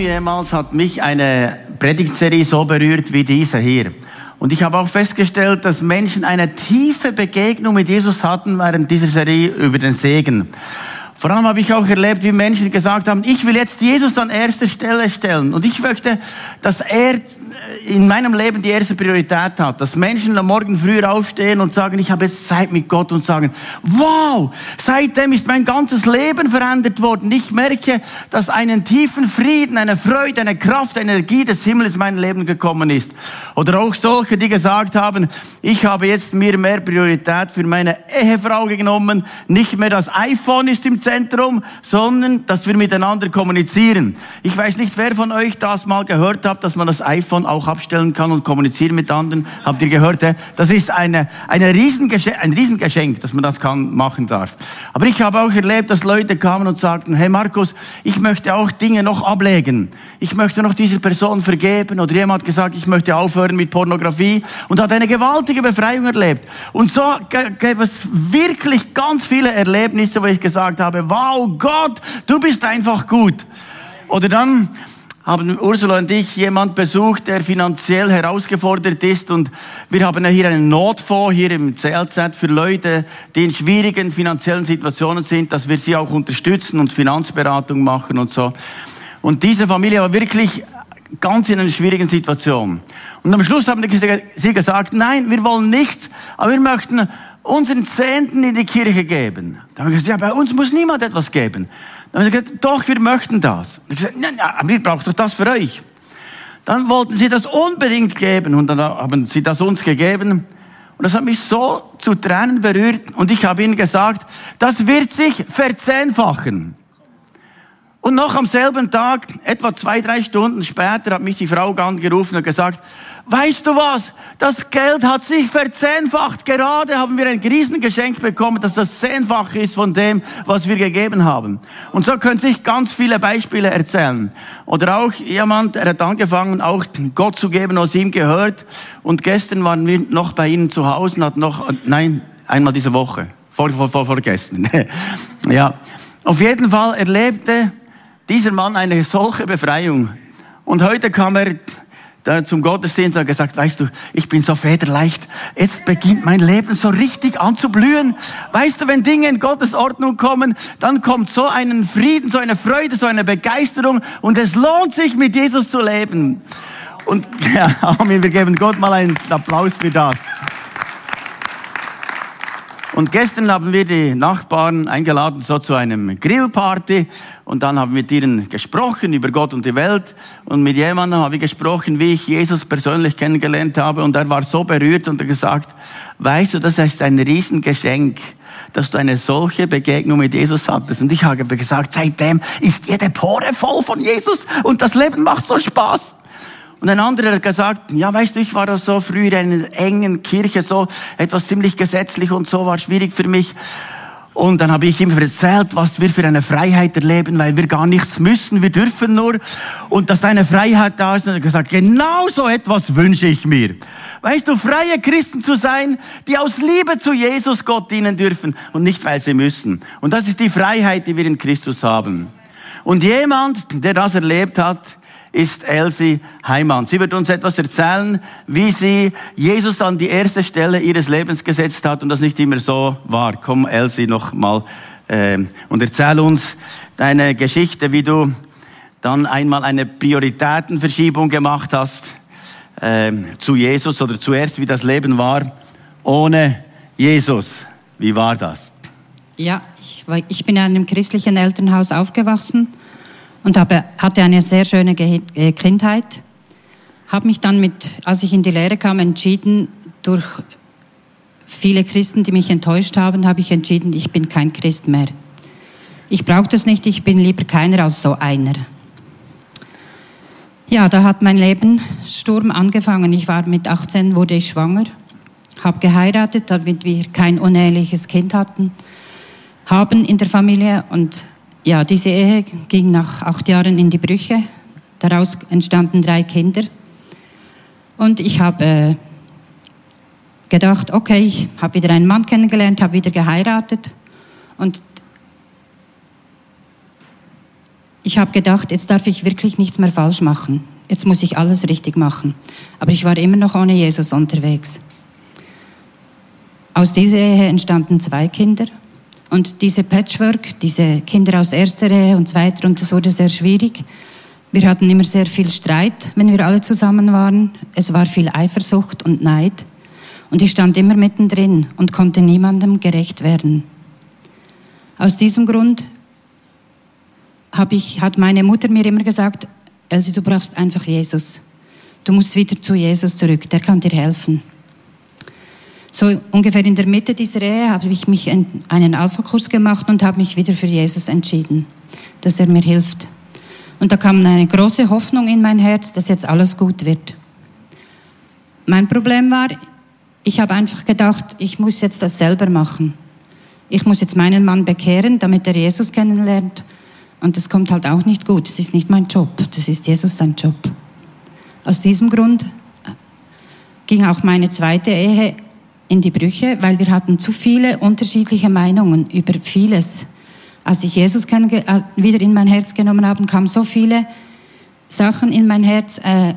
jemals hat mich eine Predigtserie so berührt wie diese hier. Und ich habe auch festgestellt, dass Menschen eine tiefe Begegnung mit Jesus hatten während dieser Serie über den Segen. Vor allem habe ich auch erlebt, wie Menschen gesagt haben, ich will jetzt Jesus an erste Stelle stellen. Und ich möchte, dass er in meinem Leben die erste Priorität hat. Dass Menschen am Morgen früher aufstehen und sagen, ich habe jetzt Zeit mit Gott und sagen, wow, seitdem ist mein ganzes Leben verändert worden. Ich merke, dass einen tiefen Frieden, eine Freude, eine Kraft, eine Energie des Himmels in mein Leben gekommen ist. Oder auch solche, die gesagt haben, ich habe jetzt mir mehr Priorität für meine Ehefrau genommen. Nicht mehr das iPhone ist im Zentrum, sondern dass wir miteinander kommunizieren. Ich weiß nicht, wer von euch das mal gehört hat, dass man das iPhone auch abstellen kann und kommunizieren mit anderen. Habt ihr gehört? Das ist eine, eine Riesengeschenk, ein Riesengeschenk, dass man das kann, machen darf. Aber ich habe auch erlebt, dass Leute kamen und sagten, hey Markus, ich möchte auch Dinge noch ablegen. Ich möchte noch dieser Person vergeben. Oder jemand hat gesagt, ich möchte aufhören mit Pornografie und hat eine gewaltige Befreiung erlebt. Und so gäbe es wirklich ganz viele Erlebnisse, wo ich gesagt habe, wow, Gott, du bist einfach gut. Oder dann haben Ursula und ich jemand besucht, der finanziell herausgefordert ist und wir haben ja hier einen Notfonds hier im CLZ für Leute, die in schwierigen finanziellen Situationen sind, dass wir sie auch unterstützen und Finanzberatung machen und so. Und diese Familie war wirklich ganz in einer schwierigen Situation. Und am Schluss haben sie gesagt, nein, wir wollen nichts, aber wir möchten unseren Zehnten in die Kirche geben. Dann haben wir gesagt, ja, bei uns muss niemand etwas geben. Dann haben sie gesagt, doch, wir möchten das. Ich gesagt, nein, aber ihr braucht doch das für euch. Dann wollten sie das unbedingt geben und dann haben sie das uns gegeben. Und das hat mich so zu Tränen berührt und ich habe ihnen gesagt, das wird sich verzehnfachen. Und noch am selben Tag, etwa zwei, drei Stunden später, hat mich die Frau angerufen und gesagt, weißt du was, das Geld hat sich verzehnfacht. Gerade haben wir ein Riesengeschenk bekommen, dass das zehnfach ist von dem, was wir gegeben haben. Und so können sich ganz viele Beispiele erzählen. Oder auch jemand, der hat angefangen, auch Gott zu geben, was ihm gehört. Und gestern waren wir noch bei ihnen zu Hause und hat noch, nein, einmal diese Woche. Vor, vor, vor, vor gestern. ja. Auf jeden Fall erlebte dieser Mann eine solche Befreiung. Und heute kam er zum Gottesdienst und gesagt, weißt du, ich bin so federleicht. Jetzt beginnt mein Leben so richtig an zu blühen. Weißt du, wenn Dinge in Gottes Ordnung kommen, dann kommt so einen Frieden, so eine Freude, so eine Begeisterung und es lohnt sich, mit Jesus zu leben. Und ja, Amen, wir geben Gott mal einen Applaus für das. Und gestern haben wir die Nachbarn eingeladen, so zu einem Grillparty. Und dann haben wir mit ihnen gesprochen über Gott und die Welt. Und mit jemandem habe ich gesprochen, wie ich Jesus persönlich kennengelernt habe. Und er war so berührt und hat gesagt, weißt du, das ist ein Riesengeschenk, dass du eine solche Begegnung mit Jesus hattest. Und ich habe gesagt, seitdem ist jede Pore voll von Jesus und das Leben macht so Spaß. Und ein anderer hat gesagt, ja, weißt du, ich war da so früher in einer engen Kirche, so etwas ziemlich gesetzlich und so war schwierig für mich. Und dann habe ich ihm erzählt, was wir für eine Freiheit erleben, weil wir gar nichts müssen, wir dürfen nur. Und dass eine Freiheit da ist. Und er hat gesagt, genau so etwas wünsche ich mir. Weißt du, freie Christen zu sein, die aus Liebe zu Jesus Gott dienen dürfen und nicht, weil sie müssen. Und das ist die Freiheit, die wir in Christus haben. Und jemand, der das erlebt hat, ist Elsie Heimann. Sie wird uns etwas erzählen, wie sie Jesus an die erste Stelle ihres Lebens gesetzt hat und das nicht immer so war. Komm, Elsie, noch mal äh, und erzähl uns deine Geschichte, wie du dann einmal eine Prioritätenverschiebung gemacht hast äh, zu Jesus oder zuerst, wie das Leben war ohne Jesus. Wie war das? Ja, ich, ich bin in einem christlichen Elternhaus aufgewachsen und habe, hatte eine sehr schöne äh, Kindheit. Habe mich dann mit, als ich in die Lehre kam, entschieden, durch viele Christen, die mich enttäuscht haben, habe ich entschieden, ich bin kein Christ mehr. Ich brauche das nicht, ich bin lieber keiner als so einer. Ja, da hat mein Leben Sturm angefangen. Ich war mit 18, wurde ich schwanger, habe geheiratet, damit wir kein uneheliches Kind hatten, haben in der Familie und ja, diese Ehe ging nach acht Jahren in die Brüche. Daraus entstanden drei Kinder. Und ich habe äh, gedacht, okay, ich habe wieder einen Mann kennengelernt, habe wieder geheiratet. Und ich habe gedacht, jetzt darf ich wirklich nichts mehr falsch machen. Jetzt muss ich alles richtig machen. Aber ich war immer noch ohne Jesus unterwegs. Aus dieser Ehe entstanden zwei Kinder. Und diese Patchwork, diese Kinder aus erster Ehe und zweiter, und das wurde sehr schwierig. Wir hatten immer sehr viel Streit, wenn wir alle zusammen waren. Es war viel Eifersucht und Neid. Und ich stand immer mittendrin und konnte niemandem gerecht werden. Aus diesem Grund ich, hat meine Mutter mir immer gesagt, Elsie, du brauchst einfach Jesus. Du musst wieder zu Jesus zurück, der kann dir helfen. So ungefähr in der Mitte dieser Ehe habe ich mich einen Alpha-Kurs gemacht und habe mich wieder für Jesus entschieden, dass er mir hilft. Und da kam eine große Hoffnung in mein Herz, dass jetzt alles gut wird. Mein Problem war, ich habe einfach gedacht, ich muss jetzt das selber machen. Ich muss jetzt meinen Mann bekehren, damit er Jesus kennenlernt. Und das kommt halt auch nicht gut. Das ist nicht mein Job. Das ist Jesus sein Job. Aus diesem Grund ging auch meine zweite Ehe in die Brüche, weil wir hatten zu viele unterschiedliche Meinungen über vieles. Als ich Jesus äh, wieder in mein Herz genommen habe, kamen so viele Sachen in mein Herz, äh,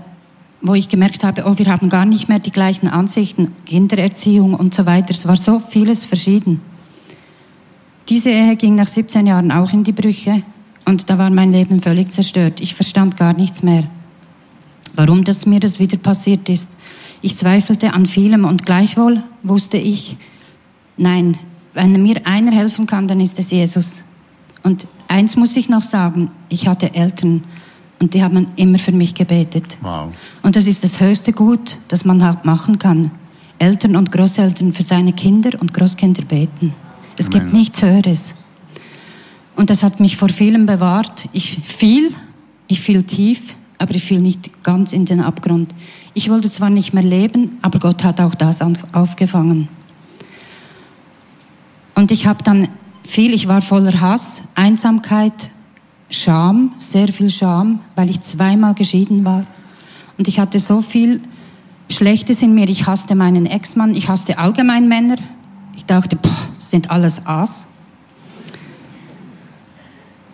wo ich gemerkt habe, oh, wir haben gar nicht mehr die gleichen Ansichten, Kindererziehung und so weiter. Es war so vieles verschieden. Diese Ehe ging nach 17 Jahren auch in die Brüche und da war mein Leben völlig zerstört. Ich verstand gar nichts mehr, warum das mir das wieder passiert ist. Ich zweifelte an vielem und gleichwohl wusste ich, nein, wenn mir einer helfen kann, dann ist es Jesus. Und eins muss ich noch sagen, ich hatte Eltern und die haben immer für mich gebetet. Wow. Und das ist das höchste Gut, das man machen kann. Eltern und Großeltern für seine Kinder und Großkinder beten. Es Amen. gibt nichts Höheres. Und das hat mich vor vielem bewahrt. Ich fiel, ich fiel tief, aber ich fiel nicht ganz in den Abgrund. Ich wollte zwar nicht mehr leben, aber Gott hat auch das aufgefangen. Und ich habe dann viel, ich war voller Hass, Einsamkeit, Scham, sehr viel Scham, weil ich zweimal geschieden war. Und ich hatte so viel Schlechtes in mir. Ich hasste meinen Ex-Mann, ich hasste allgemein Männer. Ich dachte, boah, sind alles Aas.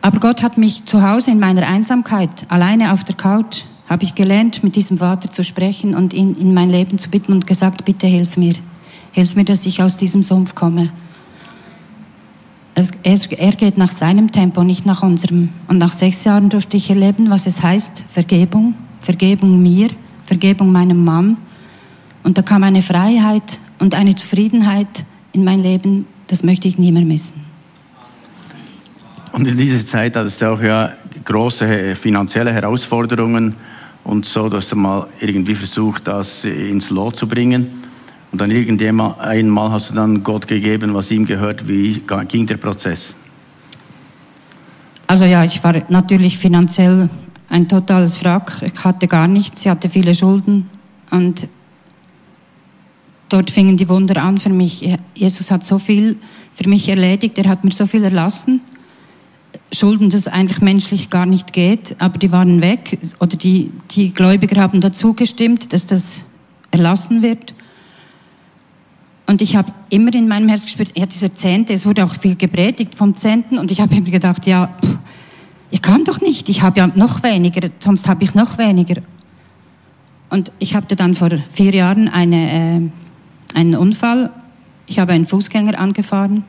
Aber Gott hat mich zu Hause in meiner Einsamkeit, alleine auf der Couch, habe ich gelernt, mit diesem Vater zu sprechen und ihn in mein Leben zu bitten und gesagt, bitte hilf mir. Hilf mir, dass ich aus diesem Sumpf komme. Er geht nach seinem Tempo, nicht nach unserem. Und nach sechs Jahren durfte ich erleben, was es heißt, Vergebung, Vergebung mir, Vergebung meinem Mann. Und da kam eine Freiheit und eine Zufriedenheit in mein Leben, das möchte ich nie mehr missen. Und in dieser Zeit hattest du auch ja große finanzielle Herausforderungen und so, dass du mal irgendwie versucht, das ins Lot zu bringen. Und dann irgendwann einmal hast du dann Gott gegeben, was ihm gehört. Wie ging der Prozess? Also ja, ich war natürlich finanziell ein totales Wrack. Ich hatte gar nichts, ich hatte viele Schulden und dort fingen die Wunder an für mich. Jesus hat so viel für mich erledigt, er hat mir so viel erlassen. Schulden, das eigentlich menschlich gar nicht geht, aber die waren weg oder die, die Gläubiger haben dazu gestimmt, dass das erlassen wird. Und ich habe immer in meinem Herz gespürt, ja, dieser Zehnte, es wurde auch viel gepredigt vom Zehnten und ich habe immer gedacht, ja, ich kann doch nicht, ich habe ja noch weniger, sonst habe ich noch weniger. Und ich hatte dann vor vier Jahren eine, äh, einen Unfall. Ich habe einen Fußgänger angefahren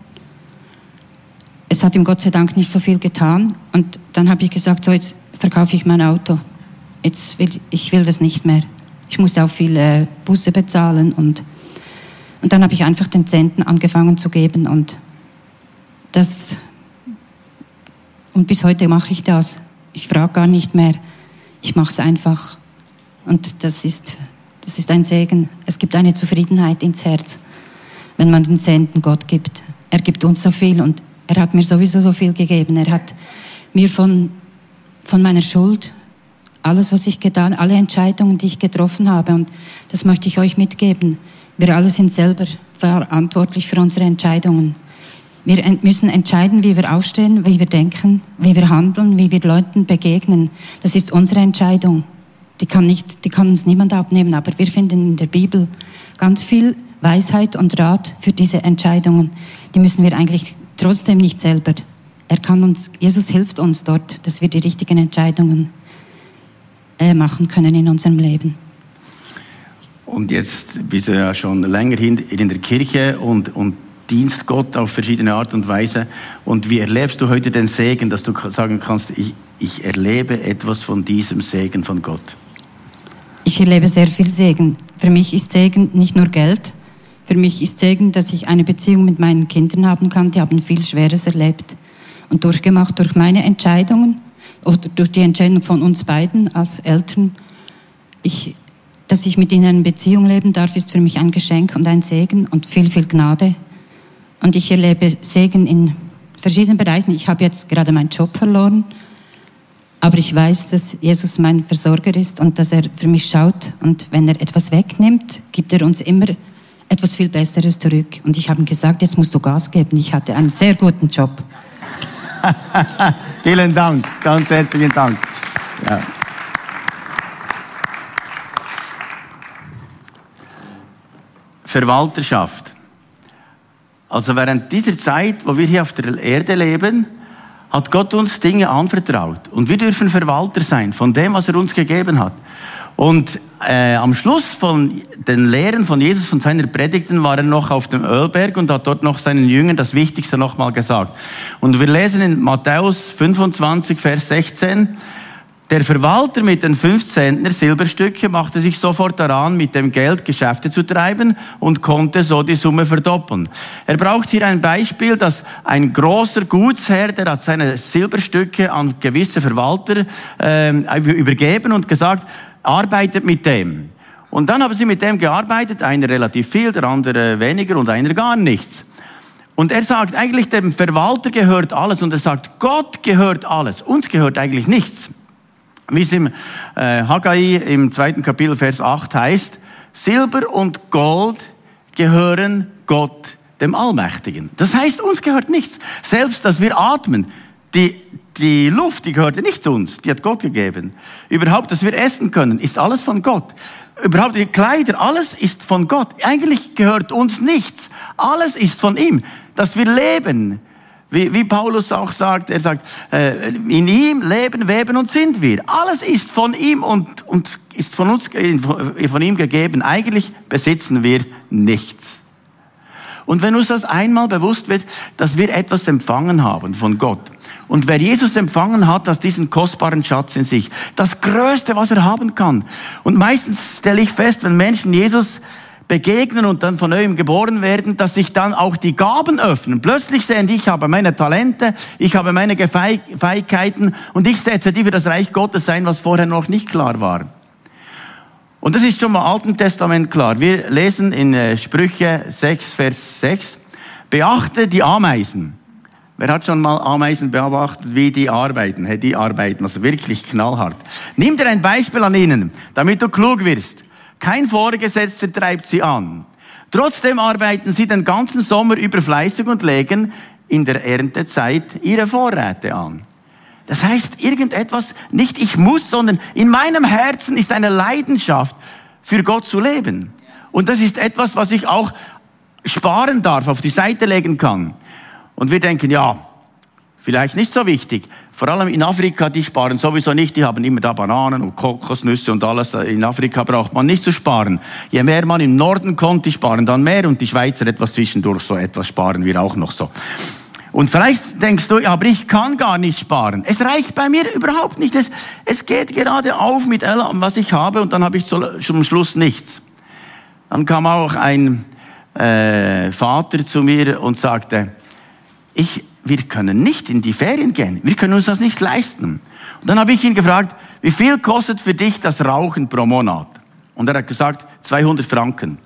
es hat ihm Gott sei Dank nicht so viel getan. Und dann habe ich gesagt, so jetzt verkaufe ich mein Auto. Jetzt will, ich will das nicht mehr. Ich musste auch viele Busse bezahlen und, und dann habe ich einfach den Zehnten angefangen zu geben und das, und bis heute mache ich das. Ich frage gar nicht mehr. Ich mache es einfach. Und das ist, das ist ein Segen. Es gibt eine Zufriedenheit ins Herz, wenn man den Zehnten Gott gibt. Er gibt uns so viel und er hat mir sowieso so viel gegeben. Er hat mir von, von meiner Schuld, alles, was ich getan, alle Entscheidungen, die ich getroffen habe, und das möchte ich euch mitgeben. Wir alle sind selber verantwortlich für unsere Entscheidungen. Wir müssen entscheiden, wie wir aufstehen, wie wir denken, wie wir handeln, wie wir Leuten begegnen. Das ist unsere Entscheidung. Die kann, nicht, die kann uns niemand abnehmen, aber wir finden in der Bibel ganz viel Weisheit und Rat für diese Entscheidungen. Die müssen wir eigentlich trotzdem nicht selber er kann uns, Jesus hilft uns dort, dass wir die richtigen Entscheidungen äh, machen können in unserem Leben. Und jetzt bist du ja schon länger in der Kirche und, und dienst Gott auf verschiedene Art und Weise. Und wie erlebst du heute den Segen, dass du sagen kannst, ich, ich erlebe etwas von diesem Segen von Gott? Ich erlebe sehr viel Segen. Für mich ist Segen nicht nur Geld. Für mich ist Segen, dass ich eine Beziehung mit meinen Kindern haben kann. Die haben viel Schweres erlebt und durchgemacht durch meine Entscheidungen oder durch die Entscheidung von uns beiden als Eltern. Ich, dass ich mit ihnen in Beziehung leben darf, ist für mich ein Geschenk und ein Segen und viel, viel Gnade. Und ich erlebe Segen in verschiedenen Bereichen. Ich habe jetzt gerade meinen Job verloren, aber ich weiß, dass Jesus mein Versorger ist und dass er für mich schaut. Und wenn er etwas wegnimmt, gibt er uns immer etwas viel Besseres zurück. Und ich habe ihm gesagt, jetzt musst du Gas geben. Ich hatte einen sehr guten Job. Vielen Dank, ganz herzlichen Dank. Ja. Verwalterschaft. Also während dieser Zeit, wo wir hier auf der Erde leben, hat Gott uns Dinge anvertraut. Und wir dürfen Verwalter sein von dem, was er uns gegeben hat. Und äh, am Schluss von den Lehren von Jesus, von seiner Predigten, war er noch auf dem Ölberg und hat dort noch seinen Jüngern das Wichtigste nochmal gesagt. Und wir lesen in Matthäus 25, Vers 16, der Verwalter mit den fünf Zentner Silberstücke machte sich sofort daran, mit dem Geld Geschäfte zu treiben und konnte so die Summe verdoppeln. Er braucht hier ein Beispiel, dass ein großer Gutsherr, der hat seine Silberstücke an gewisse Verwalter äh, übergeben und gesagt, arbeitet mit dem. Und dann haben sie mit dem gearbeitet, einer relativ viel, der andere weniger und einer gar nichts. Und er sagt eigentlich, dem Verwalter gehört alles und er sagt, Gott gehört alles, uns gehört eigentlich nichts wie es im äh, Haggai im zweiten Kapitel Vers 8 heißt, Silber und Gold gehören Gott, dem Allmächtigen. Das heißt, uns gehört nichts. Selbst, dass wir atmen, die, die Luft, die gehört nicht uns, die hat Gott gegeben. Überhaupt, dass wir essen können, ist alles von Gott. Überhaupt die Kleider, alles ist von Gott. Eigentlich gehört uns nichts. Alles ist von ihm. Dass wir leben, wie, wie Paulus auch sagt, er sagt, äh, in ihm leben, weben und sind wir. Alles ist von ihm und, und ist von uns, von ihm gegeben. Eigentlich besitzen wir nichts. Und wenn uns das einmal bewusst wird, dass wir etwas empfangen haben von Gott, und wer Jesus empfangen hat, hat diesen kostbaren Schatz in sich. Das Größte, was er haben kann. Und meistens stelle ich fest, wenn Menschen Jesus begegnen und dann von neuem geboren werden, dass sich dann auch die Gaben öffnen. Plötzlich sehen die, ich habe meine Talente, ich habe meine Fähigkeiten und ich setze die für das Reich Gottes ein, was vorher noch nicht klar war. Und das ist schon mal Alten Testament klar. Wir lesen in äh, Sprüche 6, Vers 6, beachte die Ameisen. Wer hat schon mal Ameisen beobachtet, wie die arbeiten? Hey, die arbeiten also wirklich knallhart. Nimm dir ein Beispiel an ihnen, damit du klug wirst. Kein Vorgesetzter treibt sie an. Trotzdem arbeiten sie den ganzen Sommer über fleißig und legen in der Erntezeit ihre Vorräte an. Das heißt, irgendetwas, nicht ich muss, sondern in meinem Herzen ist eine Leidenschaft, für Gott zu leben. Und das ist etwas, was ich auch sparen darf, auf die Seite legen kann. Und wir denken, ja, Vielleicht nicht so wichtig. Vor allem in Afrika, die sparen sowieso nicht, die haben immer da Bananen und Kokosnüsse und alles. In Afrika braucht man nicht zu sparen. Je mehr man im Norden kommt, die sparen dann mehr und die Schweizer etwas zwischendurch, so etwas sparen wir auch noch so. Und vielleicht denkst du, aber ich kann gar nicht sparen. Es reicht bei mir überhaupt nicht. Es, es geht gerade auf mit allem, was ich habe und dann habe ich zum Schluss nichts. Dann kam auch ein äh, Vater zu mir und sagte, ich wir können nicht in die Ferien gehen. Wir können uns das nicht leisten. Und dann habe ich ihn gefragt, wie viel kostet für dich das Rauchen pro Monat? Und er hat gesagt, 200 Franken.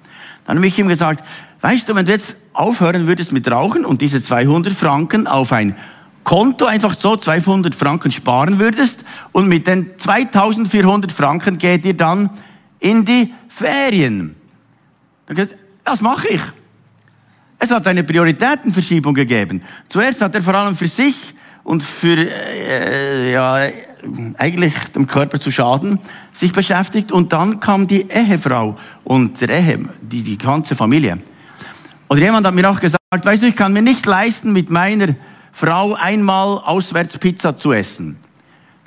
Dann habe ich ihm gesagt, weißt du, wenn du jetzt aufhören würdest mit Rauchen und diese 200 Franken auf ein Konto einfach so 200 Franken sparen würdest und mit den 2400 Franken geht ihr dann in die Ferien. Dann gesagt, das mache ich. Es hat eine Prioritätenverschiebung gegeben. Zuerst hat er vor allem für sich und für äh, ja, eigentlich dem Körper zu schaden sich beschäftigt und dann kam die Ehefrau und der Ehe, die, die ganze Familie. Oder jemand hat mir auch gesagt, weißt du, ich kann mir nicht leisten, mit meiner Frau einmal auswärts Pizza zu essen.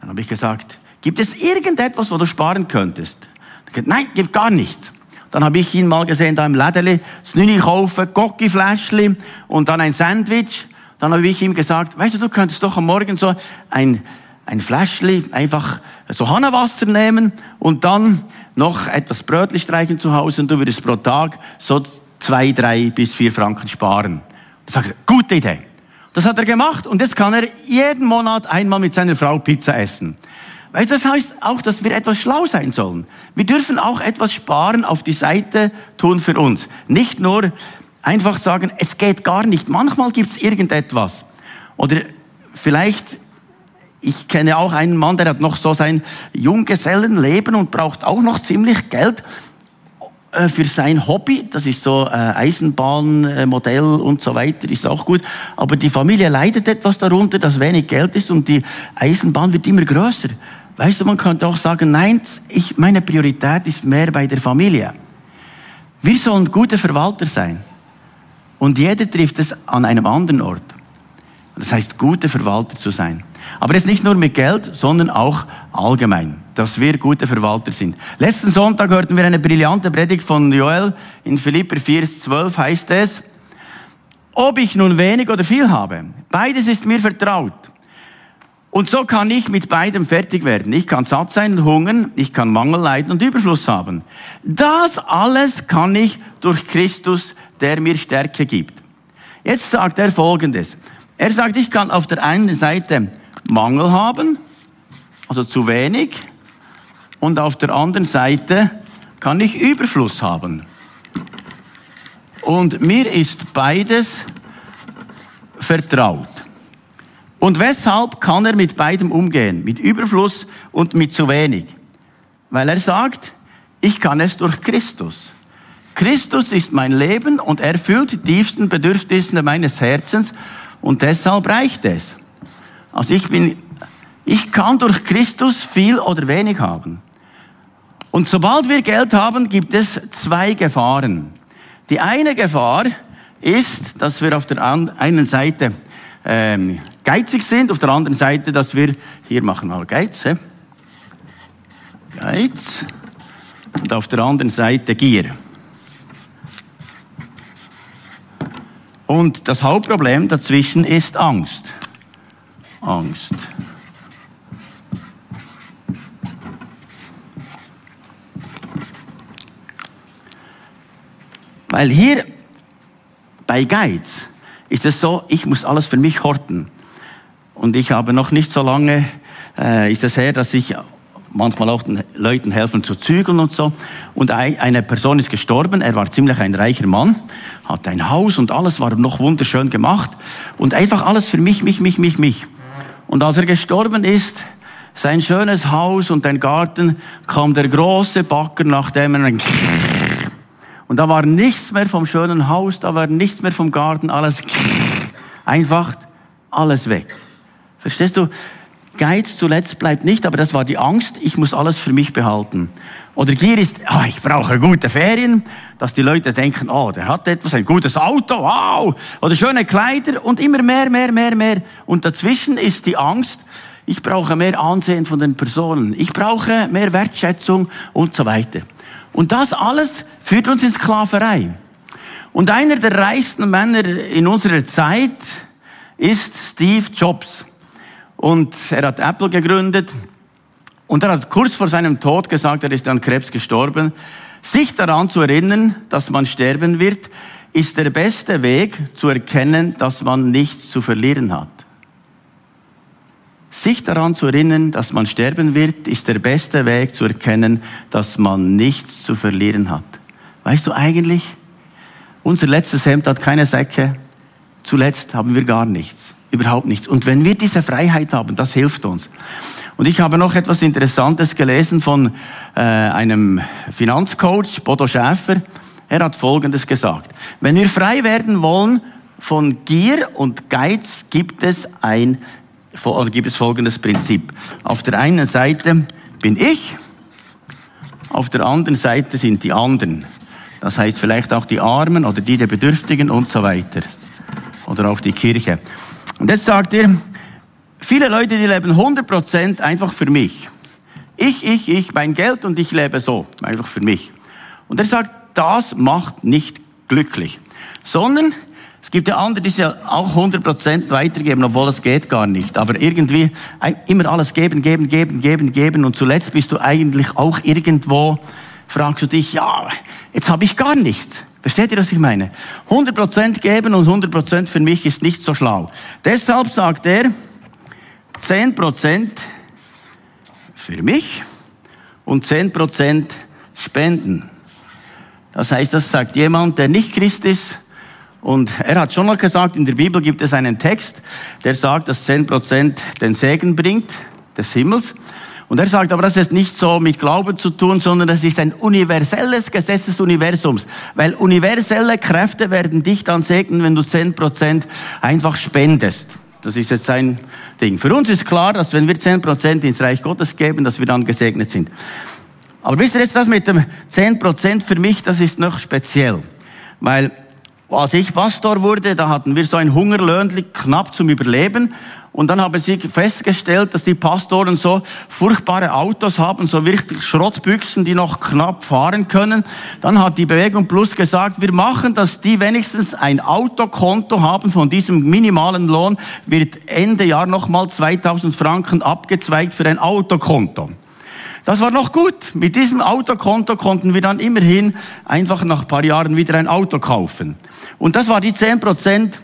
Dann habe ich gesagt, gibt es irgendetwas, wo du sparen könntest? Nein, gibt gar nichts. Dann habe ich ihn mal gesehen, da im Lädeli, das Nüni kaufen, Gocki-Fläschli und dann ein Sandwich. Dann habe ich ihm gesagt, weißt du, du könntest doch am Morgen so ein, ein Fläschli, einfach so Hannawasser nehmen und dann noch etwas Brötli streichen zu Hause und du würdest pro Tag so zwei, drei bis vier Franken sparen. Ich sagte, gute Idee. Das hat er gemacht und jetzt kann er jeden Monat einmal mit seiner Frau Pizza essen. Weil das heißt auch, dass wir etwas schlau sein sollen. Wir dürfen auch etwas sparen, auf die Seite tun für uns. Nicht nur einfach sagen, es geht gar nicht. Manchmal gibt es irgendetwas. Oder vielleicht, ich kenne auch einen Mann, der hat noch so sein Junggesellenleben und braucht auch noch ziemlich Geld äh, für sein Hobby, das ist so äh, Eisenbahnmodell und so weiter, ist auch gut. Aber die Familie leidet etwas darunter, dass wenig Geld ist und die Eisenbahn wird immer größer. Weißt du, man könnte auch sagen, nein, ich, meine Priorität ist mehr bei der Familie. Wir sollen gute Verwalter sein. Und jeder trifft es an einem anderen Ort. Das heißt, gute Verwalter zu sein. Aber jetzt nicht nur mit Geld, sondern auch allgemein, dass wir gute Verwalter sind. Letzten Sonntag hörten wir eine brillante Predigt von Joel. In Philipper 4, 12 heißt es, ob ich nun wenig oder viel habe, beides ist mir vertraut. Und so kann ich mit beidem fertig werden. Ich kann satt sein und hungern, ich kann Mangel leiden und Überfluss haben. Das alles kann ich durch Christus, der mir Stärke gibt. Jetzt sagt er Folgendes. Er sagt, ich kann auf der einen Seite Mangel haben, also zu wenig, und auf der anderen Seite kann ich Überfluss haben. Und mir ist beides vertraut. Und weshalb kann er mit beidem umgehen? Mit Überfluss und mit zu wenig. Weil er sagt, ich kann es durch Christus. Christus ist mein Leben und erfüllt die tiefsten Bedürfnisse meines Herzens und deshalb reicht es. Also ich bin, ich kann durch Christus viel oder wenig haben. Und sobald wir Geld haben, gibt es zwei Gefahren. Die eine Gefahr ist, dass wir auf der einen Seite ähm, geizig sind, auf der anderen Seite, dass wir, hier machen wir Geiz, he? Geiz, und auf der anderen Seite Gier. Und das Hauptproblem dazwischen ist Angst. Angst. Weil hier bei Geiz ist es so, ich muss alles für mich horten. Und ich habe noch nicht so lange, äh, ist es her, dass ich manchmal auch den Leuten helfen zu zügeln und so. Und eine Person ist gestorben, er war ziemlich ein reicher Mann, hatte ein Haus und alles war noch wunderschön gemacht. Und einfach alles für mich, mich, mich, mich, mich. Und als er gestorben ist, sein schönes Haus und ein Garten, kam der große Backer, nachdem er und da war nichts mehr vom schönen Haus, da war nichts mehr vom Garten, alles einfach alles weg. Verstehst du? Geiz zuletzt bleibt nicht, aber das war die Angst, ich muss alles für mich behalten. Oder Gier ist, oh, ich brauche gute Ferien, dass die Leute denken, oh, der hat etwas, ein gutes Auto, wow, oder schöne Kleider und immer mehr, mehr, mehr, mehr. Und dazwischen ist die Angst, ich brauche mehr Ansehen von den Personen, ich brauche mehr Wertschätzung und so weiter. Und das alles führt uns in Sklaverei. Und einer der reichsten Männer in unserer Zeit ist Steve Jobs. Und er hat Apple gegründet. Und er hat kurz vor seinem Tod gesagt, er ist an Krebs gestorben. Sich daran zu erinnern, dass man sterben wird, ist der beste Weg zu erkennen, dass man nichts zu verlieren hat. Sich daran zu erinnern, dass man sterben wird, ist der beste Weg zu erkennen, dass man nichts zu verlieren hat. Weißt du eigentlich, unser letztes Hemd hat keine Säcke, zuletzt haben wir gar nichts überhaupt nichts. Und wenn wir diese Freiheit haben, das hilft uns. Und ich habe noch etwas Interessantes gelesen von äh, einem Finanzcoach, Bodo Schäfer. Er hat Folgendes gesagt. Wenn wir frei werden wollen von Gier und Geiz, gibt es ein, oder gibt es folgendes Prinzip. Auf der einen Seite bin ich, auf der anderen Seite sind die anderen. Das heißt vielleicht auch die Armen oder die der Bedürftigen und so weiter. Oder auch die Kirche. Und jetzt sagt er, viele Leute, die leben 100% einfach für mich. Ich, ich, ich, mein Geld und ich lebe so, einfach für mich. Und er sagt, das macht nicht glücklich, sondern es gibt ja andere, die ja auch 100% weitergeben, obwohl das geht gar nicht. Aber irgendwie immer alles geben, geben, geben, geben, geben und zuletzt bist du eigentlich auch irgendwo, fragst du dich, ja, jetzt habe ich gar nichts. Versteht ihr, was ich meine? 100% geben und 100% für mich ist nicht so schlau. Deshalb sagt er, 10% für mich und 10% spenden. Das heißt, das sagt jemand, der nicht Christ ist. Und er hat schon mal gesagt, in der Bibel gibt es einen Text, der sagt, dass 10% den Segen bringt des Himmels. Und er sagt, aber das ist nicht so mit Glauben zu tun, sondern das ist ein universelles Gesetz des Universums. Weil universelle Kräfte werden dich dann segnen, wenn du 10% einfach spendest. Das ist jetzt ein Ding. Für uns ist klar, dass wenn wir 10% ins Reich Gottes geben, dass wir dann gesegnet sind. Aber wisst ihr jetzt, das mit dem 10% für mich, das ist noch speziell. Weil als ich Pastor wurde, da hatten wir so ein Hungerlöhnli knapp zum Überleben. Und dann haben sie festgestellt, dass die Pastoren so furchtbare Autos haben, so wirklich Schrottbüchsen, die noch knapp fahren können. Dann hat die Bewegung Plus gesagt, wir machen, dass die wenigstens ein Autokonto haben von diesem minimalen Lohn, wird Ende Jahr nochmal 2000 Franken abgezweigt für ein Autokonto. Das war noch gut. Mit diesem Autokonto konnten wir dann immerhin einfach nach ein paar Jahren wieder ein Auto kaufen. Und das war die 10 Prozent,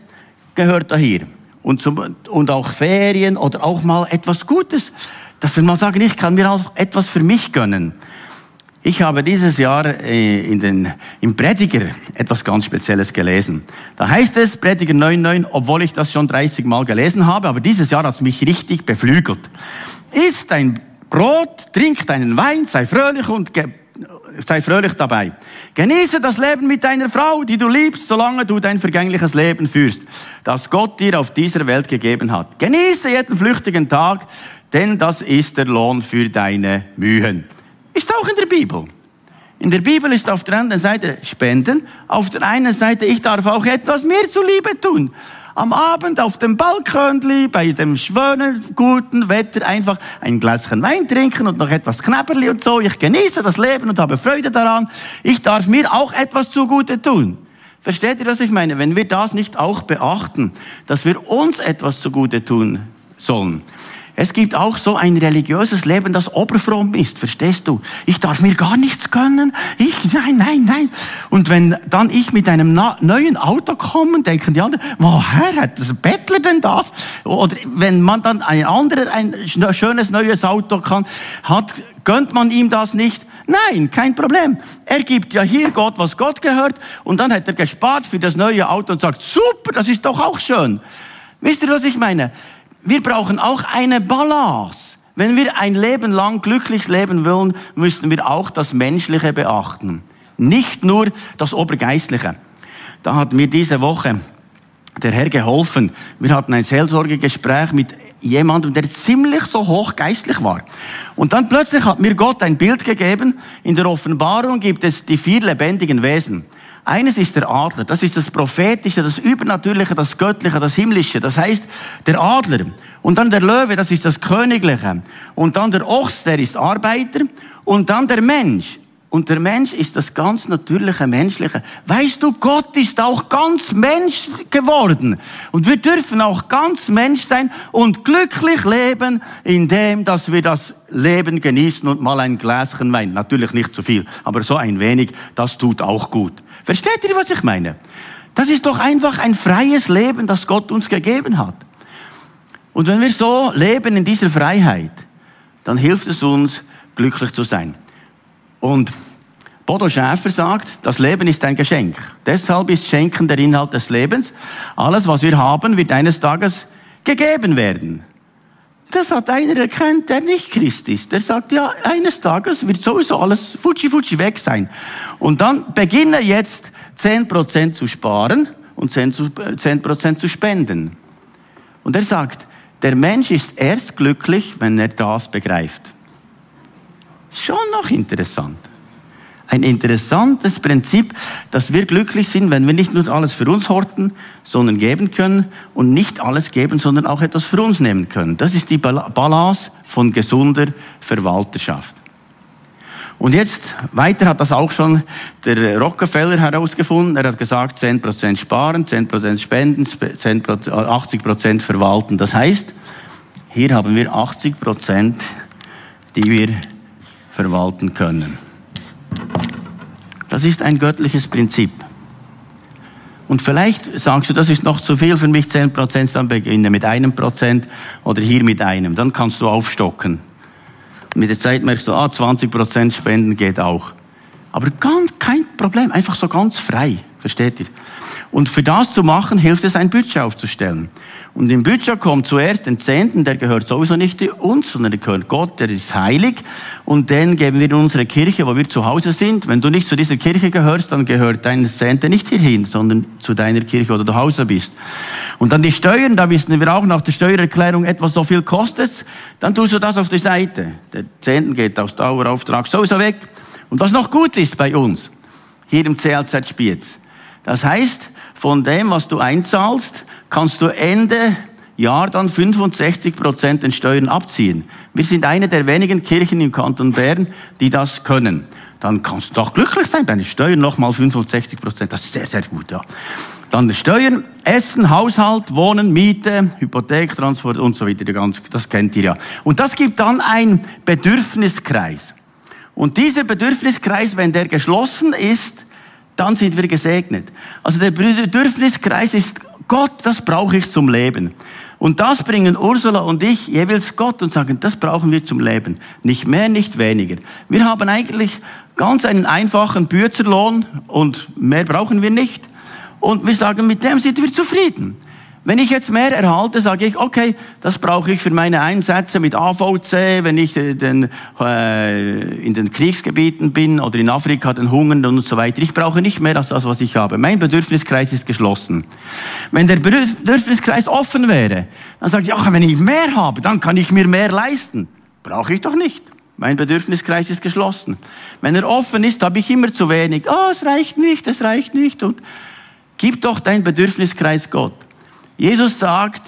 gehört da hier. Und, zum, und auch Ferien oder auch mal etwas Gutes. Dass wir mal sagen, ich kann mir auch etwas für mich gönnen. Ich habe dieses Jahr äh, in den, im Prediger etwas ganz Spezielles gelesen. Da heißt es, Prediger 9,9, obwohl ich das schon 30 Mal gelesen habe, aber dieses Jahr hat es mich richtig beflügelt. Ist ein Brot, trink deinen Wein, sei fröhlich und sei fröhlich dabei. Genieße das Leben mit deiner Frau, die du liebst, solange du dein vergängliches Leben führst, das Gott dir auf dieser Welt gegeben hat. Genieße jeden flüchtigen Tag, denn das ist der Lohn für deine Mühen. Ist auch in der Bibel. In der Bibel ist auf der anderen Seite Spenden, auf der einen Seite, ich darf auch etwas mehr zuliebe tun am Abend auf dem Balkönli bei dem schönen, guten Wetter einfach ein Gläschen Wein trinken und noch etwas Knäpperli und so. Ich genieße das Leben und habe Freude daran. Ich darf mir auch etwas zugute tun. Versteht ihr, was ich meine? Wenn wir das nicht auch beachten, dass wir uns etwas zugute tun sollen, es gibt auch so ein religiöses Leben, das oberfromm ist, verstehst du? Ich darf mir gar nichts gönnen. Ich, nein, nein, nein. Und wenn dann ich mit einem neuen Auto komme, denken die anderen, woher hat das Bettler denn das? Oder wenn man dann ein anderer ein schönes neues Auto kann, hat, gönnt man ihm das nicht? Nein, kein Problem. Er gibt ja hier Gott, was Gott gehört, und dann hat er gespart für das neue Auto und sagt, super, das ist doch auch schön. Wisst ihr, was ich meine? Wir brauchen auch eine Balance. Wenn wir ein Leben lang glücklich leben wollen, müssen wir auch das Menschliche beachten. Nicht nur das Obergeistliche. Da hat mir diese Woche der Herr geholfen. Wir hatten ein Seelsorgegespräch mit jemandem, der ziemlich so hochgeistlich war. Und dann plötzlich hat mir Gott ein Bild gegeben. In der Offenbarung gibt es die vier lebendigen Wesen. Eines ist der Adler, das ist das Prophetische, das Übernatürliche, das Göttliche, das Himmlische. Das heißt, der Adler. Und dann der Löwe, das ist das Königliche. Und dann der Ochs, der ist Arbeiter. Und dann der Mensch. Und der Mensch ist das ganz natürliche Menschliche. Weißt du, Gott ist auch ganz Mensch geworden. Und wir dürfen auch ganz Mensch sein und glücklich leben, indem, dass wir das Leben genießen und mal ein Gläschen Wein. Natürlich nicht zu viel, aber so ein wenig, das tut auch gut. Versteht ihr, was ich meine? Das ist doch einfach ein freies Leben, das Gott uns gegeben hat. Und wenn wir so leben in dieser Freiheit, dann hilft es uns, glücklich zu sein. Und Bodo Schäfer sagt, das Leben ist ein Geschenk. Deshalb ist Schenken der Inhalt des Lebens. Alles, was wir haben, wird eines Tages gegeben werden. Das hat einer erkannt, der nicht Christ ist. Der sagt, ja, eines Tages wird sowieso alles futschi futschi weg sein. Und dann beginne jetzt 10% zu sparen und 10% zu spenden. Und er sagt, der Mensch ist erst glücklich, wenn er das begreift. Schon noch interessant. Ein interessantes Prinzip, dass wir glücklich sind, wenn wir nicht nur alles für uns horten, sondern geben können und nicht alles geben, sondern auch etwas für uns nehmen können. Das ist die Balance von gesunder Verwalterschaft. Und jetzt, weiter hat das auch schon der Rockefeller herausgefunden. Er hat gesagt, 10% sparen, 10% spenden, 80% verwalten. Das heißt, hier haben wir 80%, die wir verwalten können. Das ist ein göttliches Prinzip. Und vielleicht sagst du, das ist noch zu viel für mich, 10%, dann beginne mit einem Prozent oder hier mit einem. Dann kannst du aufstocken. Mit der Zeit merkst du, ah, 20% Spenden geht auch. Aber ganz, kein Problem, einfach so ganz frei, versteht ihr? Und für das zu machen, hilft es, ein Budget aufzustellen. Und im Budget kommt zuerst den Zehnten, der gehört sowieso nicht uns, sondern der gehört Gott, der ist heilig. Und den geben wir in unsere Kirche, wo wir zu Hause sind. Wenn du nicht zu dieser Kirche gehörst, dann gehört dein Zehnte nicht hierhin, sondern zu deiner Kirche, wo du zu Hause bist. Und dann die Steuern, da wissen wir auch nach der Steuererklärung etwa so viel kostet Dann tust du das auf die Seite. Der Zehnten geht aus Dauerauftrag sowieso weg. Und was noch gut ist bei uns, hier im CLZ Spiez. Das heißt, von dem, was du einzahlst, kannst du Ende Jahr dann 65 Prozent den Steuern abziehen. Wir sind eine der wenigen Kirchen im Kanton Bern, die das können. Dann kannst du doch glücklich sein, deine Steuern nochmal 65 Prozent. Das ist sehr, sehr gut, ja. Dann Steuern, Essen, Haushalt, Wohnen, Miete, Hypothek, Transport und so weiter. Das kennt ihr ja. Und das gibt dann einen Bedürfniskreis. Und dieser Bedürfniskreis, wenn der geschlossen ist, dann sind wir gesegnet. Also der Bedürfniskreis ist Gott, das brauche ich zum Leben. Und das bringen Ursula und ich jeweils Gott und sagen, das brauchen wir zum Leben. Nicht mehr, nicht weniger. Wir haben eigentlich ganz einen einfachen Bürzerlohn und mehr brauchen wir nicht. Und wir sagen, mit dem sind wir zufrieden. Wenn ich jetzt mehr erhalte, sage ich, okay, das brauche ich für meine Einsätze mit AVC, wenn ich den, äh, in den Kriegsgebieten bin oder in Afrika den Hungernden und so weiter. Ich brauche nicht mehr als das, was ich habe. Mein Bedürfniskreis ist geschlossen. Wenn der Bedürfniskreis offen wäre, dann sage ich, ach, wenn ich mehr habe, dann kann ich mir mehr leisten. Brauche ich doch nicht. Mein Bedürfniskreis ist geschlossen. Wenn er offen ist, habe ich immer zu wenig. Oh, es reicht nicht, es reicht nicht. Und gib doch dein Bedürfniskreis Gott. Jesus sagt,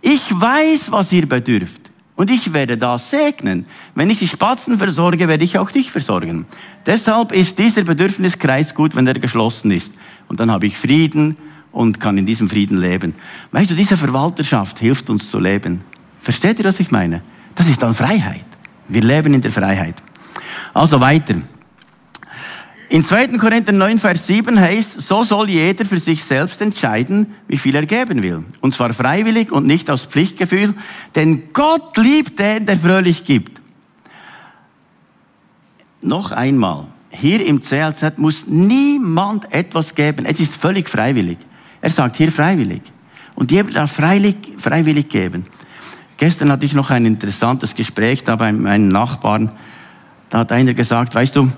ich weiß, was ihr bedürft. Und ich werde das segnen. Wenn ich die Spatzen versorge, werde ich auch dich versorgen. Deshalb ist dieser Bedürfniskreis gut, wenn er geschlossen ist. Und dann habe ich Frieden und kann in diesem Frieden leben. Weißt du, diese Verwalterschaft hilft uns zu leben. Versteht ihr, was ich meine? Das ist dann Freiheit. Wir leben in der Freiheit. Also weiter. In 2. Korinther 9, Vers 7 heißt, so soll jeder für sich selbst entscheiden, wie viel er geben will. Und zwar freiwillig und nicht aus Pflichtgefühl, denn Gott liebt den, der fröhlich gibt. Noch einmal, hier im CLZ muss niemand etwas geben. Es ist völlig freiwillig. Er sagt hier freiwillig. Und jeder darf freiwillig, freiwillig geben. Gestern hatte ich noch ein interessantes Gespräch da bei meinen Nachbarn. Da hat einer gesagt, weißt du,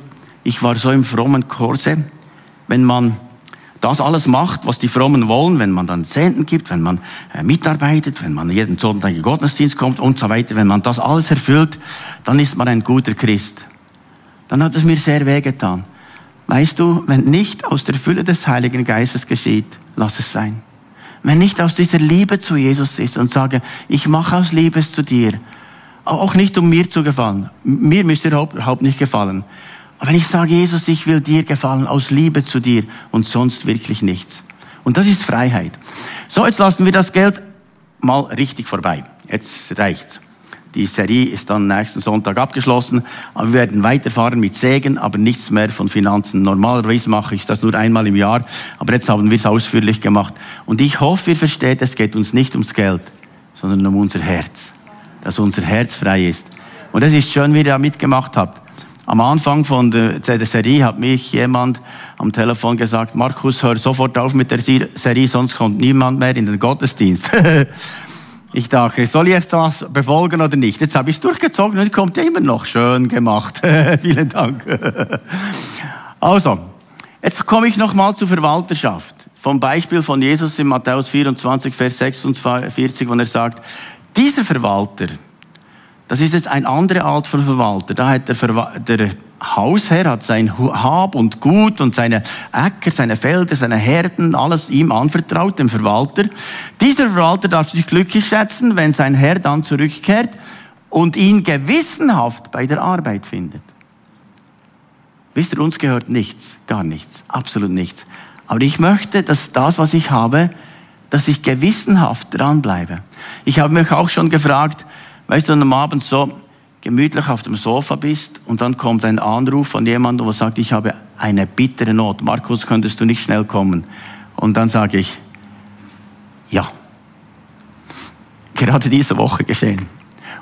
ich war so im frommen Kurse, wenn man das alles macht, was die Frommen wollen, wenn man dann Zehnten gibt, wenn man äh, mitarbeitet, wenn man jeden Sonntag in Gottesdienst kommt und so weiter, wenn man das alles erfüllt, dann ist man ein guter Christ. Dann hat es mir sehr wehgetan. Weißt du, wenn nicht aus der Fülle des Heiligen Geistes geschieht, lass es sein. Wenn nicht aus dieser Liebe zu Jesus ist und sage, ich mache aus Liebes zu dir, auch nicht um mir zu gefallen. Mir müsste überhaupt nicht gefallen. Aber wenn ich sage, Jesus, ich will dir gefallen aus Liebe zu dir und sonst wirklich nichts. Und das ist Freiheit. So, jetzt lassen wir das Geld mal richtig vorbei. Jetzt reicht's. Die Serie ist dann nächsten Sonntag abgeschlossen. Wir werden weiterfahren mit Segen, aber nichts mehr von Finanzen. Normalerweise mache ich das nur einmal im Jahr, aber jetzt haben wir es ausführlich gemacht. Und ich hoffe, ihr versteht, es geht uns nicht ums Geld, sondern um unser Herz. Dass unser Herz frei ist. Und es ist schön, wie ihr da mitgemacht habt. Am Anfang von der Serie hat mich jemand am Telefon gesagt, Markus, hör sofort auf mit der Serie, sonst kommt niemand mehr in den Gottesdienst. ich dachte, soll ich jetzt das befolgen oder nicht? Jetzt habe ich es durchgezogen und kommt immer noch. Schön gemacht. Vielen Dank. also, jetzt komme ich nochmal zur Verwalterschaft. Vom Beispiel von Jesus in Matthäus 24, Vers 46, wo er sagt, dieser Verwalter, Das ist jetzt eine andere Art von Verwalter. Da hat der, Verwa der Hausherr hat sein Hab und Gut und seine Äcker, seine Felder, seine Herden, alles ihm anvertraut, dem Verwalter. Dieser Verwalter darf sich glücklich schätzen, wenn sein Herr dann zurückkehrt und ihn gewissenhaft bei der Arbeit findet. Wisst ihr, uns gehört nichts, gar nichts, absolut nichts. Aber ich möchte, dass das, was ich habe, dass ich gewissenhaft dranbleibe. Ich habe mich auch schon gefragt, weißt du, wenn du am Abend so gemütlich auf dem Sofa bist und dann kommt ein Anruf von jemandem, der sagt, ich habe eine bittere Not. Markus, könntest du nicht schnell kommen? Und dann sage ich, ja. Gerade diese Woche geschehen.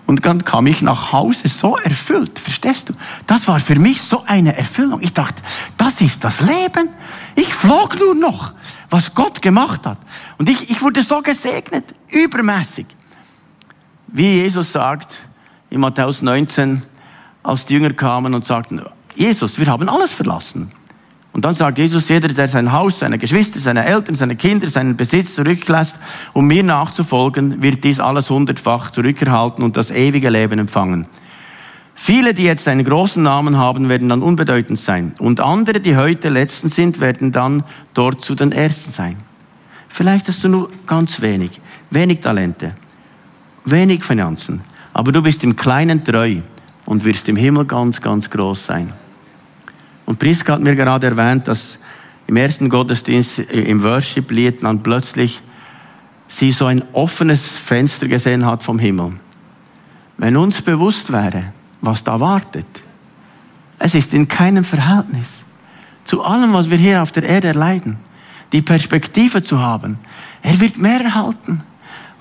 Und dann kam ich nach Hause so erfüllt, verstehst du? Das war für mich so eine Erfüllung. Ich dachte, das ist das Leben. Ich flog nur noch, was Gott gemacht hat. Und ich, ich wurde so gesegnet, übermäßig. Wie Jesus sagt in Matthäus 19, als die Jünger kamen und sagten, Jesus, wir haben alles verlassen. Und dann sagt Jesus, jeder, der sein Haus, seine Geschwister, seine Eltern, seine Kinder, seinen Besitz zurücklässt, um mir nachzufolgen, wird dies alles hundertfach zurückerhalten und das ewige Leben empfangen. Viele, die jetzt einen großen Namen haben, werden dann unbedeutend sein. Und andere, die heute Letzten sind, werden dann dort zu den Ersten sein. Vielleicht hast du nur ganz wenig, wenig Talente, wenig Finanzen, aber du bist im Kleinen treu und wirst im Himmel ganz, ganz groß sein. Und Priska hat mir gerade erwähnt, dass im ersten Gottesdienst äh, im Worship-Lied dann plötzlich sie so ein offenes Fenster gesehen hat vom Himmel. Wenn uns bewusst wäre, was da wartet, es ist in keinem Verhältnis zu allem, was wir hier auf der Erde erleiden, die Perspektive zu haben. Er wird mehr erhalten.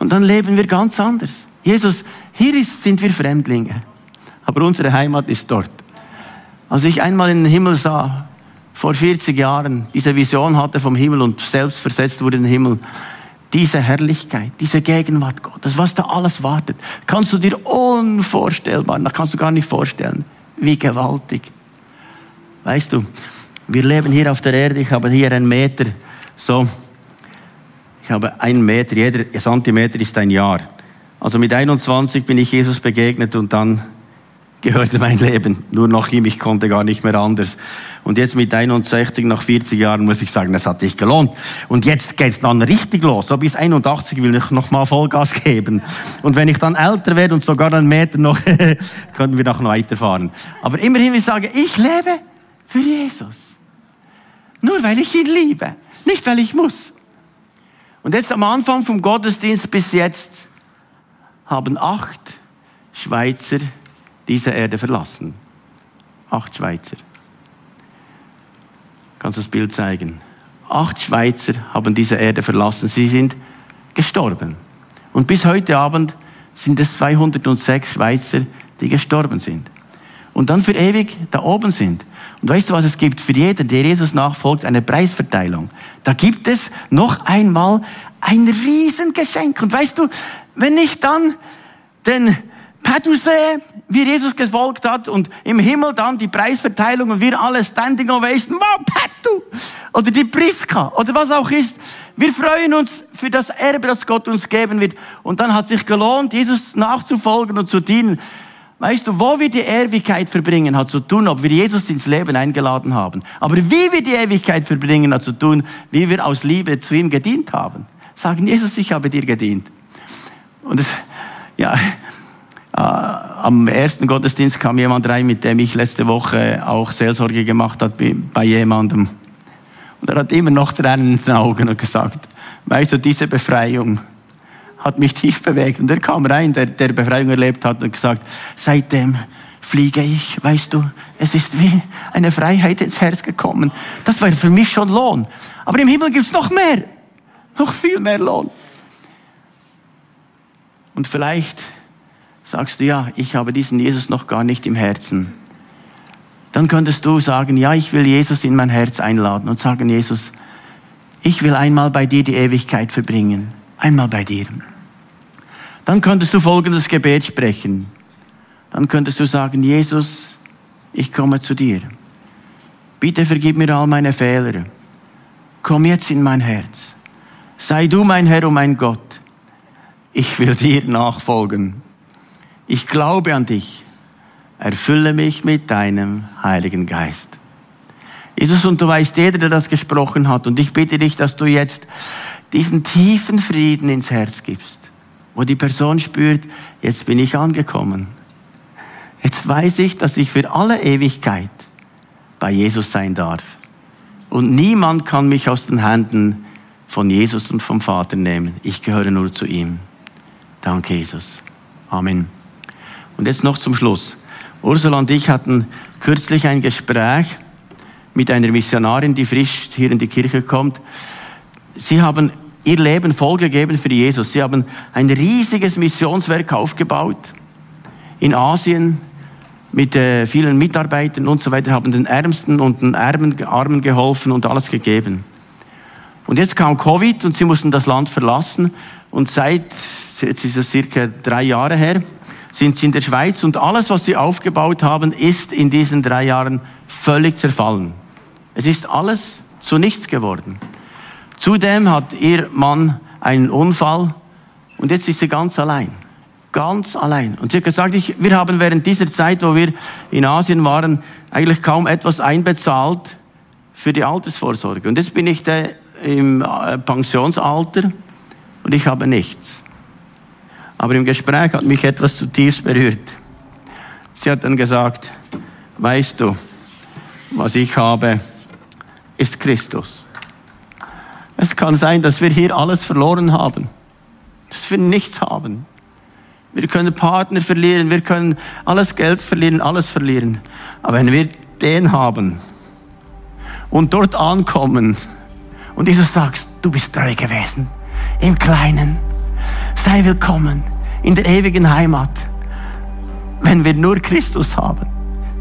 Und dann leben wir ganz anders. Jesus, hier ist, sind wir Fremdlinge. Aber unsere Heimat ist dort. Als ich einmal in den Himmel sah, vor 40 Jahren, diese Vision hatte vom Himmel und selbst versetzt wurde in den Himmel, diese Herrlichkeit, diese Gegenwart Gottes, was da alles wartet, kannst du dir unvorstellbar, da kannst du gar nicht vorstellen, wie gewaltig. Weißt du, wir leben hier auf der Erde, ich habe hier einen Meter, so, ich einen Meter, jeder Zentimeter ist ein Jahr. Also mit 21 bin ich Jesus begegnet und dann gehörte mein Leben nur noch ihm, ich konnte gar nicht mehr anders. Und jetzt mit 61, nach 40 Jahren, muss ich sagen, das hat sich gelohnt. Und jetzt geht's dann richtig los. So bis 81 will ich noch mal Vollgas geben. Und wenn ich dann älter werde und sogar einen Meter noch, können wir noch weiterfahren. Aber immerhin, ich sage, ich lebe für Jesus. Nur weil ich ihn liebe. Nicht weil ich muss. Und jetzt am Anfang vom Gottesdienst bis jetzt haben acht Schweizer diese Erde verlassen. Acht Schweizer. Kannst du das Bild zeigen? Acht Schweizer haben diese Erde verlassen. Sie sind gestorben. Und bis heute Abend sind es 206 Schweizer, die gestorben sind. Und dann für ewig da oben sind. Und weißt du, was es gibt? Für jeden, der Jesus nachfolgt, eine Preisverteilung. Da gibt es noch einmal ein Riesengeschenk. Und weißt du, wenn ich dann den Padusee, wie Jesus gefolgt hat und im Himmel dann die Preisverteilung und wir alle Standing Ovation, wow, Patu! Oder die Priska oder was auch ist. Wir freuen uns für das Erbe, das Gott uns geben wird. Und dann hat sich gelohnt, Jesus nachzufolgen und zu dienen. Weißt du, wo wir die Ewigkeit verbringen, hat zu tun, ob wir Jesus ins Leben eingeladen haben. Aber wie wir die Ewigkeit verbringen, hat zu tun, wie wir aus Liebe zu ihm gedient haben. Sagen, Jesus, ich habe dir gedient. Und es, ja, äh, am ersten Gottesdienst kam jemand rein, mit dem ich letzte Woche auch Seelsorge gemacht habe bei jemandem. Und er hat immer noch Tränen in den Augen und gesagt, weißt du, diese Befreiung hat mich tief bewegt. Und er kam rein, der, der Befreiung erlebt hat und gesagt, seitdem fliege ich, weißt du, es ist wie eine Freiheit ins Herz gekommen. Das war für mich schon Lohn. Aber im Himmel gibt's noch mehr, noch viel mehr Lohn. Und vielleicht sagst du, ja, ich habe diesen Jesus noch gar nicht im Herzen, dann könntest du sagen, ja, ich will Jesus in mein Herz einladen und sagen, Jesus, ich will einmal bei dir die Ewigkeit verbringen. Einmal bei dir. Dann könntest du folgendes Gebet sprechen. Dann könntest du sagen, Jesus, ich komme zu dir. Bitte vergib mir all meine Fehler. Komm jetzt in mein Herz. Sei du mein Herr und mein Gott. Ich will dir nachfolgen. Ich glaube an dich. Erfülle mich mit deinem Heiligen Geist. Jesus, und du weißt, jeder, der das gesprochen hat, und ich bitte dich, dass du jetzt diesen tiefen Frieden ins Herz gibst, wo die Person spürt, jetzt bin ich angekommen. Jetzt weiß ich, dass ich für alle Ewigkeit bei Jesus sein darf. Und niemand kann mich aus den Händen von Jesus und vom Vater nehmen. Ich gehöre nur zu ihm. Danke, Jesus. Amen. Und jetzt noch zum Schluss. Ursula und ich hatten kürzlich ein Gespräch mit einer Missionarin, die frisch hier in die Kirche kommt. Sie haben ihr Leben vollgegeben für Jesus. Sie haben ein riesiges Missionswerk aufgebaut in Asien, mit äh, vielen Mitarbeitern und so weiter, haben den Ärmsten und den Armen, Armen geholfen und alles gegeben. Und jetzt kam Covid und sie mussten das Land verlassen und seit, jetzt ist es circa drei Jahre her, sind sie in der Schweiz und alles, was sie aufgebaut haben, ist in diesen drei Jahren völlig zerfallen. Es ist alles zu nichts geworden. Zudem hat ihr Mann einen Unfall und jetzt ist sie ganz allein. Ganz allein. Und sie hat gesagt, ich, wir haben während dieser Zeit, wo wir in Asien waren, eigentlich kaum etwas einbezahlt für die Altersvorsorge. Und jetzt bin ich da im äh, Pensionsalter und ich habe nichts. Aber im Gespräch hat mich etwas zutiefst berührt. Sie hat dann gesagt, weißt du, was ich habe, ist Christus. Es kann sein, dass wir hier alles verloren haben, dass wir nichts haben. Wir können Partner verlieren, wir können alles Geld verlieren, alles verlieren. Aber wenn wir den haben und dort ankommen und Jesus sagt, du bist treu gewesen, im Kleinen, sei willkommen in der ewigen Heimat. Wenn wir nur Christus haben,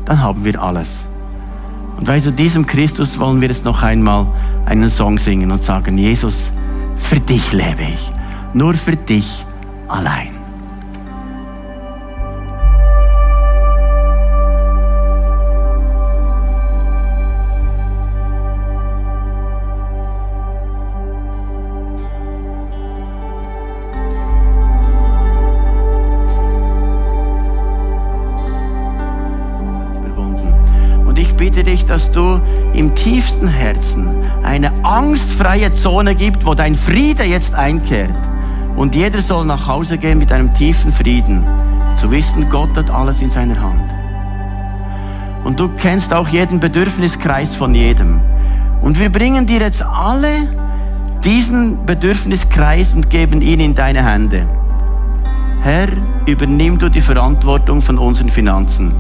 dann haben wir alles. Und weißt du, diesem Christus wollen wir jetzt noch einmal einen Song singen und sagen, Jesus, für dich lebe ich, nur für dich allein. Tiefsten Herzen eine angstfreie Zone gibt, wo dein Friede jetzt einkehrt. Und jeder soll nach Hause gehen mit einem tiefen Frieden, zu wissen, Gott hat alles in seiner Hand. Und du kennst auch jeden Bedürfniskreis von jedem. Und wir bringen dir jetzt alle diesen Bedürfniskreis und geben ihn in deine Hände. Herr, übernimm du die Verantwortung von unseren Finanzen.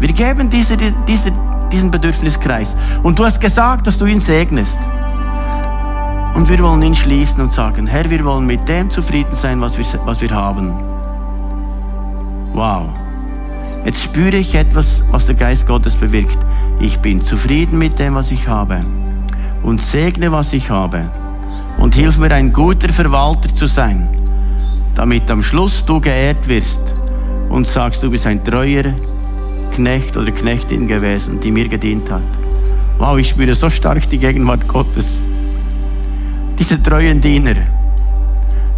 Wir geben diese, diese, diesen Bedürfniskreis. Und du hast gesagt, dass du ihn segnest. Und wir wollen ihn schließen und sagen, Herr, wir wollen mit dem zufrieden sein, was wir, was wir haben. Wow. Jetzt spüre ich etwas, was der Geist Gottes bewirkt. Ich bin zufrieden mit dem, was ich habe. Und segne, was ich habe. Und hilf mir, ein guter Verwalter zu sein, damit am Schluss du geehrt wirst und sagst, du bist ein treuer Knecht oder Knechtin gewesen, die mir gedient hat. Wow, ich spüre so stark die Gegenwart Gottes. Diese treuen Diener,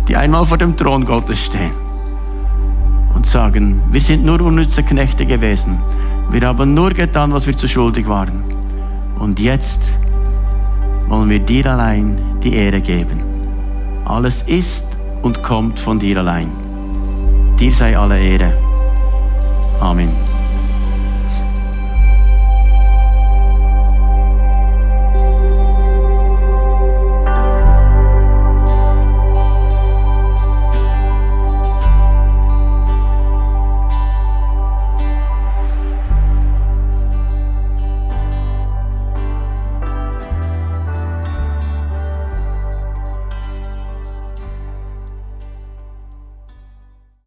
die einmal vor dem Thron Gottes stehen und sagen, wir sind nur unnütze Knechte gewesen. Wir haben nur getan, was wir zu schuldig waren. Und jetzt wollen wir dir allein die Ehre geben. Alles ist und kommt von dir allein. Dir sei alle Ehre. Amen.